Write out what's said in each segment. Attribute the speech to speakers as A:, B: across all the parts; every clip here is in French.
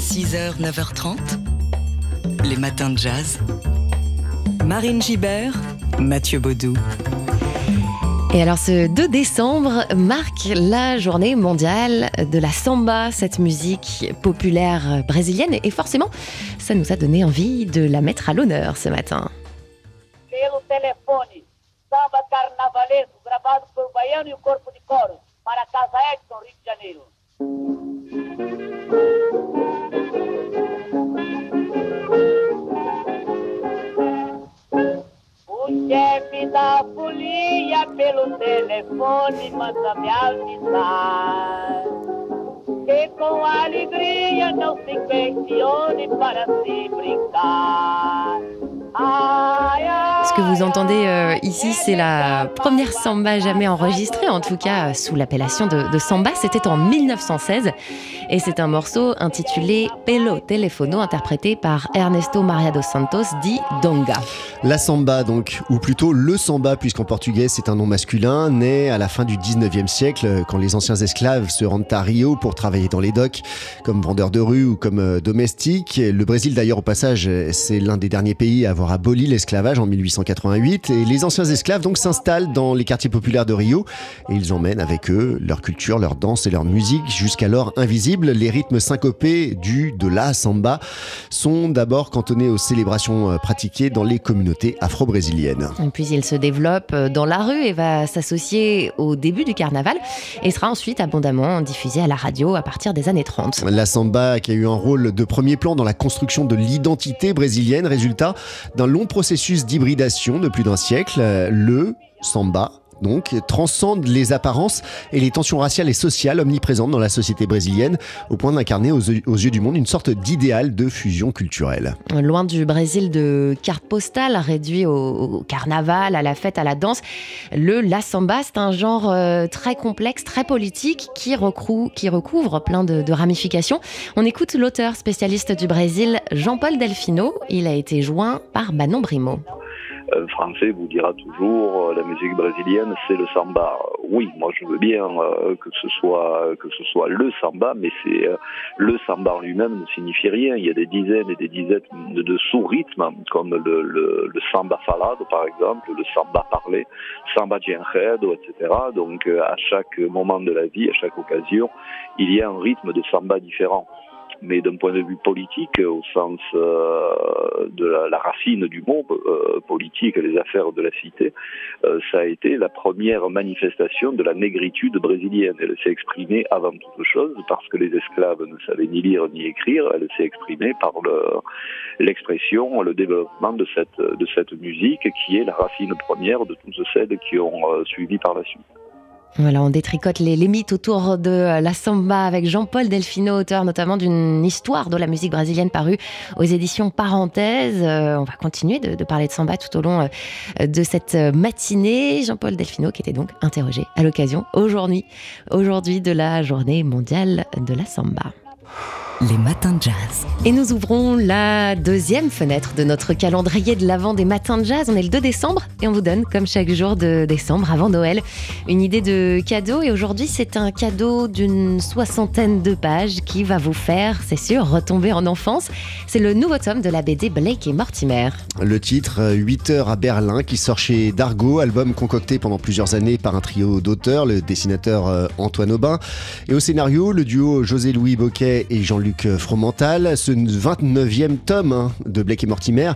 A: 6h, 9h30, les matins de jazz. Marine Gibert, Mathieu Baudou.
B: Et alors ce 2 décembre marque la journée mondiale de la samba, cette musique populaire brésilienne. Et forcément, ça nous a donné envie de la mettre à l'honneur ce matin.
C: pelo telefone. Samba carnavalesco gravado por Baiano e o Corpo de Coro para a Casa Edson, Rio de Janeiro. Telefone manda me avisar que com alegria não se questione para se brincar. Ai,
B: Ce que vous entendez euh, ici, c'est la première samba jamais enregistrée, en tout cas euh, sous l'appellation de, samba. C'était en 1916 et c'est un morceau intitulé Pelo Telefono, interprété par Ernesto Maria dos Santos, dit Donga.
D: La samba, donc, ou plutôt le samba, puisqu'en portugais c'est un nom masculin, né à la fin du 19e siècle, quand les anciens esclaves se rendent à Rio pour travailler dans les docks, comme vendeurs de rue ou comme euh, domestiques. Le Brésil, d'ailleurs, au passage, euh, c'est l'un des derniers pays à avoir aboli l'esclavage en 1888. Et les anciens esclaves, donc, s'installent dans les quartiers populaires de Rio et ils emmènent avec eux leur culture, leur danse et leur musique, jusqu'alors invisibles. Les rythmes syncopés du de la samba sont d'abord cantonnés aux célébrations euh, pratiquées dans les communautés afro-brésiliennes.
B: Puis il se développe euh, dans la rue et va s'associer au début du carnaval et sera ensuite abondamment diffusé à la radio à partir des années 30.
D: La samba qui a eu un rôle de premier plan dans la construction de l'identité brésilienne, résultat d'un long processus d'hybridation de plus d'un siècle. Euh, Le samba donc transcende les apparences et les tensions raciales et sociales omniprésentes dans la société brésilienne au point d'incarner aux, yeux- du monde une sorte d'idéal de fusion culturelle.
B: Loin du Brésil de carte postale, réduit au, carnaval, à la fête, à la danse, le la samba, c'est un genre euh, très complexe, très politique, qui, recrou- qui recouvre plein de, de ramifications. On écoute l'auteur spécialiste du Brésil, Jean-Paul Delfino. Il a été joint par Manon Brimo.
E: Un Français vous dira toujours euh, la musique brésilienne c'est le samba. Oui, moi je veux bien euh, que ce soit que ce soit le samba, mais c'est euh, le samba lui-même ne signifie rien. Il y a des dizaines et des dizaines de, sous-rythmes comme le, le, le samba falado par exemple, le samba parlé, samba de enredo, etc. Donc euh, à chaque moment de la vie, à chaque occasion, il y a un rythme de samba différent mais d'un point de vue politique, au sens euh, de la, la racine du mot euh, politique, les affaires de la cité, euh, ça a été la première manifestation de la négritude brésilienne. Elle s'est exprimée avant toute chose parce que les esclaves ne savaient ni lire ni écrire. Elle s'est exprimée par le- l'expression, le, développement de cette, de cette musique qui est la racine première de toutes celles qui ont euh, suivi par la suite.
B: Voilà, on détricote les, mythes autour de euh, la samba avec Jean-Paul Delfino, auteur notamment d'une histoire de la musique brésilienne parue aux éditions Parenthèse. Euh, on va continuer de, parler de samba tout au long euh, de cette matinée. Jean-Paul Delfino qui était donc interrogé à l'occasion aujourd'hui, aujourd'hui de la journée mondiale de la samba.
A: Les matins de jazz.
B: Et nous ouvrons la deuxième fenêtre de notre calendrier de l'avant des matins de jazz. On est le 2 décembre et on vous donne, comme chaque jour de décembre avant Noël, une idée de cadeau. Et aujourd'hui, c'est un cadeau d'une soixantaine de pages qui va vous faire, c'est sûr, retomber en enfance. C'est le nouveau tome de la BD Blake et Mortimer.
D: Le titre, euh, 8 heures à Berlin, qui sort chez Dargo, album concocté pendant plusieurs années par un trio d'auteurs, le dessinateur euh, Antoine Aubin, et au scénario, le duo José-Louis Boquet et Jean-Luc Fromental. Ce 29e tome hein, de Blake et Mortimer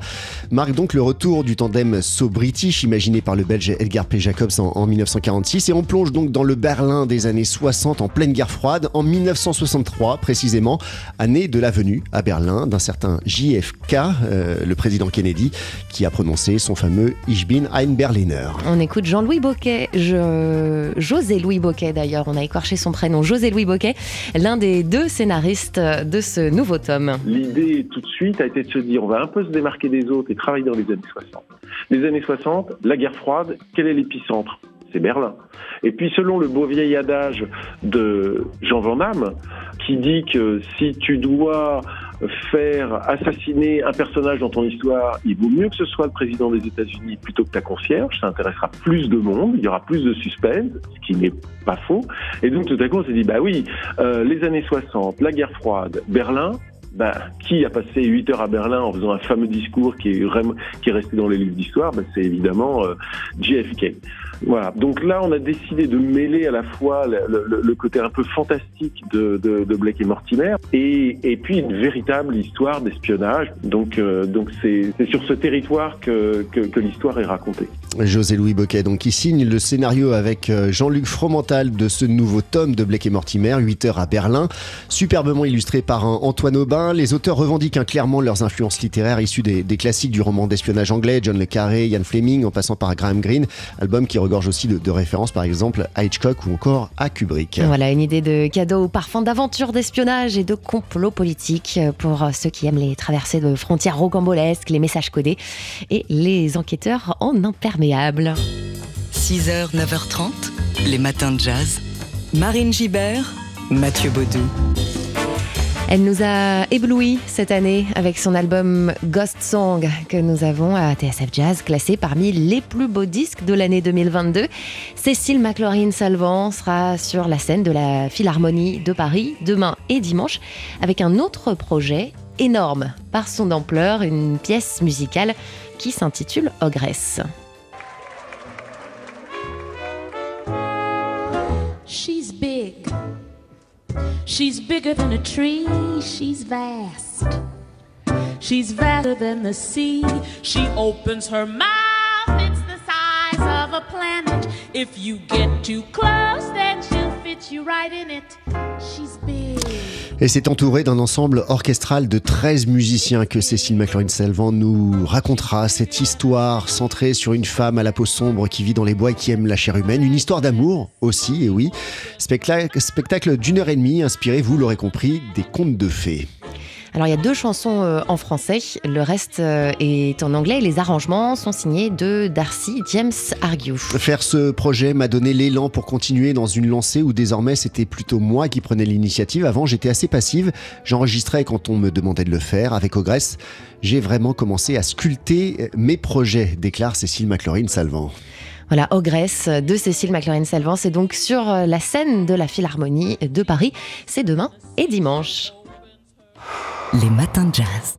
D: marque donc le retour du tandem So-British, imaginé par le Belge Edgar P. Jacobs en, en 1946, et on plonge donc dans le Berlin des années 60 en pleine guerre froide, en 1963 précisément, année de la venue à Berlin d'un certain JFK, euh, le président Kennedy, qui a prononcé son fameux Ich bin ein Berliner.
B: On écoute Jean-Louis Boquet, je... José-Louis Boquet d'ailleurs, on a écorché son prénom, José-Louis Boquet, l'un des deux scénaristes de ce nouveau tome.
F: L'idée tout de suite a été de se dire on va un peu se démarquer des autres et travailler dans les années 60. Les années 60, la guerre froide, quel est l'épicentre? C'est Berlin. Et puis selon le beau vieil adage de Jean Van Damme, qui dit que si tu dois faire assassiner un personnage dans ton histoire, il vaut mieux que ce soit le président des États-Unis plutôt que ta concierge, ça intéressera plus de monde, il y aura plus de suspense, ce qui n'est pas faux. Et donc tout à coup on s'est dit, bah oui, euh, les années 60, la guerre froide, Berlin, bah, qui a passé 8 heures à Berlin en faisant un fameux discours qui est, resté dans les livres d'histoire bah, C'est évidemment euh, JFK. Voilà. Donc là, on a décidé de mêler à la fois le, le, le côté un peu fantastique de, de, de Blake et Mortimer et, et, puis une véritable histoire d'espionnage. Donc, euh, donc c'est sur ce territoire que, que, que l'histoire est racontée.
D: José-Louis Boquet, donc, qui signe le scénario avec euh, Jean-Luc Fromental de ce nouveau tome de Blake et Mortimer, 8 heures à Berlin, superbement illustré par un Antoine Aubin. Les auteurs revendiquent hein, clairement leurs influences littéraires issues des, des classiques du roman d'espionnage anglais, John le Carré, Ian Fleming, en passant par Graham Greene, album qui regorge aussi de, de références par exemple à Hitchcock ou encore à Kubrick.
B: Voilà une idée de cadeau au parfum d'aventure, d'espionnage et de complot politique pour ceux qui aiment les traversées de frontières rocambolesques, les messages codés et les enquêteurs en imperméable.
A: 6h, 9h30, les matins de jazz. Marine Gibert, Mathieu Baudou.
B: Elle nous a éblouis cette année avec son album Ghost Song que nous avons à TSF Jazz classé parmi les plus beaux disques de l'année 2022. Cécile McLaurin-Salvant sera sur la scène de la Philharmonie de Paris demain et dimanche avec un autre projet énorme par son ampleur, une pièce musicale qui s'intitule Ogresse.
G: She's big. She's bigger than a tree. She's vast. She's vaster than the sea. She opens her mouth. It's the size of a planet. If you get too close, then she'll fit you right in it. She's big.
D: Et c'est entouré d'un ensemble orchestral de 13 musiciens que Cécile McLaurin-Salvant nous racontera cette histoire centrée sur une femme à la peau sombre qui vit dans les bois et qui aime la chair humaine. Une histoire d'amour aussi, et oui. Spectacle d'une heure et demie inspiré, vous l'aurez compris, des contes de fées.
B: Alors il y a deux chansons euh, en français, le reste euh, est en anglais les arrangements sont signés de Darcy James Argue.
D: Faire ce projet m'a donné l'élan pour continuer dans une lancée où désormais c'était plutôt moi qui prenais l'initiative. Avant j'étais assez passive, j'enregistrais quand on me demandait de le faire. Avec Ogresse, j'ai vraiment commencé à sculpter mes projets, déclare Cécile McLaurin-Salvant.
B: Voilà, Ogresse de Cécile McLaurin-Salvant, c'est donc sur la scène de la Philharmonie de Paris. C'est demain et dimanche.
A: Les matins de jazz.